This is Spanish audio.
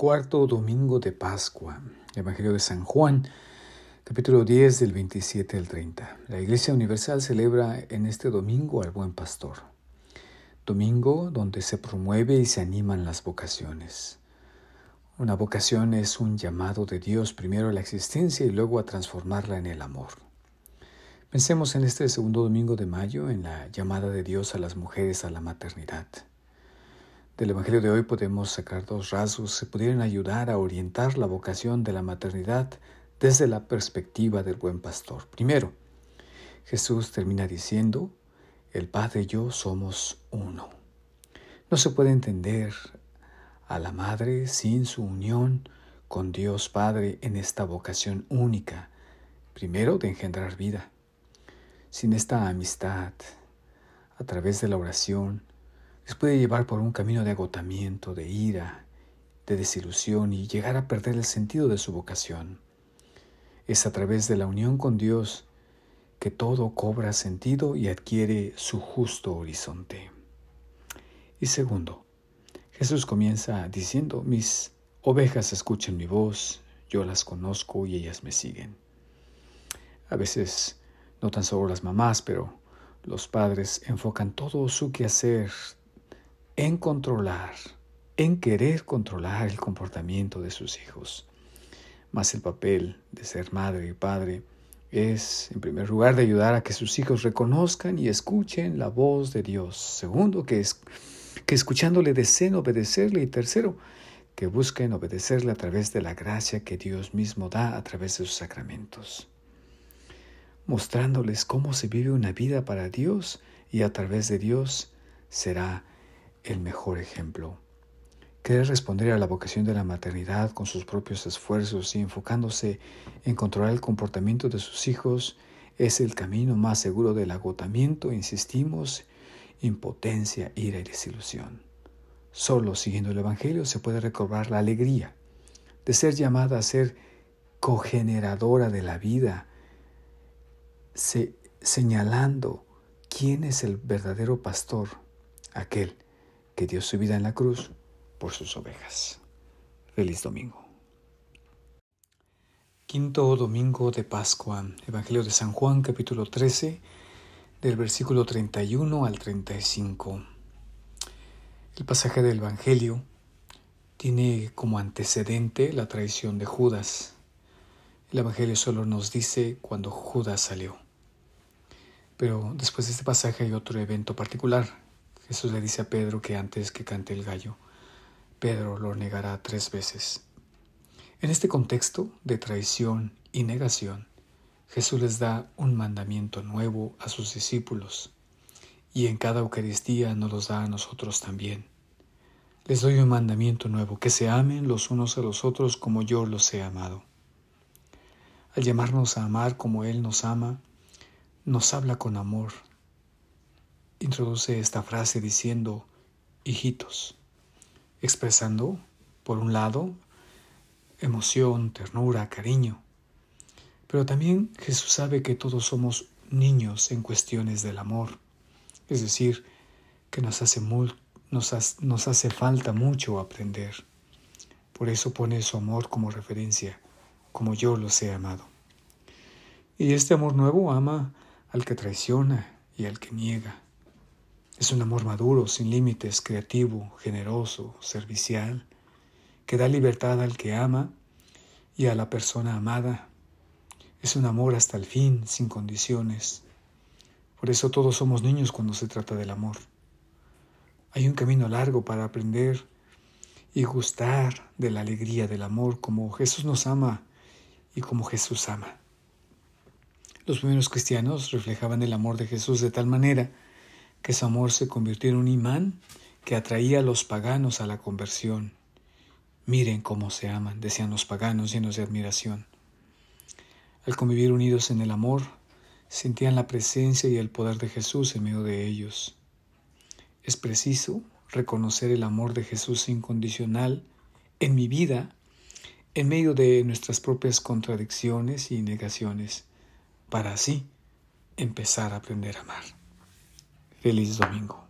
cuarto domingo de Pascua, Evangelio de San Juan, capítulo 10 del 27 al 30. La Iglesia Universal celebra en este domingo al Buen Pastor, domingo donde se promueve y se animan las vocaciones. Una vocación es un llamado de Dios primero a la existencia y luego a transformarla en el amor. Pensemos en este segundo domingo de mayo en la llamada de Dios a las mujeres a la maternidad. Del Evangelio de hoy podemos sacar dos rasgos que pudieran ayudar a orientar la vocación de la maternidad desde la perspectiva del buen pastor. Primero, Jesús termina diciendo, el Padre y yo somos uno. No se puede entender a la Madre sin su unión con Dios Padre en esta vocación única, primero de engendrar vida. Sin esta amistad, a través de la oración, les puede llevar por un camino de agotamiento, de ira, de desilusión y llegar a perder el sentido de su vocación. Es a través de la unión con Dios que todo cobra sentido y adquiere su justo horizonte. Y segundo, Jesús comienza diciendo, mis ovejas escuchan mi voz, yo las conozco y ellas me siguen. A veces, no tan solo las mamás, pero los padres enfocan todo su quehacer en controlar, en querer controlar el comportamiento de sus hijos. Mas el papel de ser madre y padre es, en primer lugar, de ayudar a que sus hijos reconozcan y escuchen la voz de Dios. Segundo, que, es, que escuchándole deseen obedecerle. Y tercero, que busquen obedecerle a través de la gracia que Dios mismo da a través de sus sacramentos. Mostrándoles cómo se vive una vida para Dios y a través de Dios será el mejor ejemplo. Querer responder a la vocación de la maternidad con sus propios esfuerzos y enfocándose en controlar el comportamiento de sus hijos es el camino más seguro del agotamiento, insistimos, impotencia, ira y desilusión. Solo siguiendo el Evangelio se puede recobrar la alegría de ser llamada a ser cogeneradora de la vida, señalando quién es el verdadero pastor, aquel que dio su vida en la cruz por sus ovejas. Feliz domingo. Quinto domingo de Pascua, Evangelio de San Juan, capítulo 13, del versículo 31 al 35. El pasaje del Evangelio tiene como antecedente la traición de Judas. El Evangelio solo nos dice cuando Judas salió. Pero después de este pasaje hay otro evento particular Jesús le dice a Pedro que antes que cante el gallo, Pedro lo negará tres veces. En este contexto de traición y negación, Jesús les da un mandamiento nuevo a sus discípulos y en cada Eucaristía nos los da a nosotros también. Les doy un mandamiento nuevo, que se amen los unos a los otros como yo los he amado. Al llamarnos a amar como Él nos ama, nos habla con amor, introduce esta frase diciendo hijitos, expresando, por un lado, emoción, ternura, cariño. Pero también Jesús sabe que todos somos niños en cuestiones del amor, es decir, que nos hace, nos, nos hace falta mucho aprender. Por eso pone su amor como referencia, como yo los he amado. Y este amor nuevo ama al que traiciona y al que niega, es un amor maduro, sin límites, creativo, generoso, servicial, que da libertad al que ama y a la persona amada. Es un amor hasta el fin, sin condiciones. Por eso todos somos niños cuando se trata del amor. Hay un camino largo para aprender y gustar de la alegría del amor como Jesús nos ama y como Jesús ama. Los primeros cristianos reflejaban el amor de Jesús de tal manera que su amor se convirtió en un imán que atraía a los paganos a la conversión. Miren cómo se aman, decían los paganos llenos de admiración. Al convivir unidos en el amor, sentían la presencia y el poder de Jesús en medio de ellos. Es preciso reconocer el amor de Jesús incondicional en mi vida, en medio de nuestras propias contradicciones y negaciones, para así empezar a aprender a amar. Feliz domingo.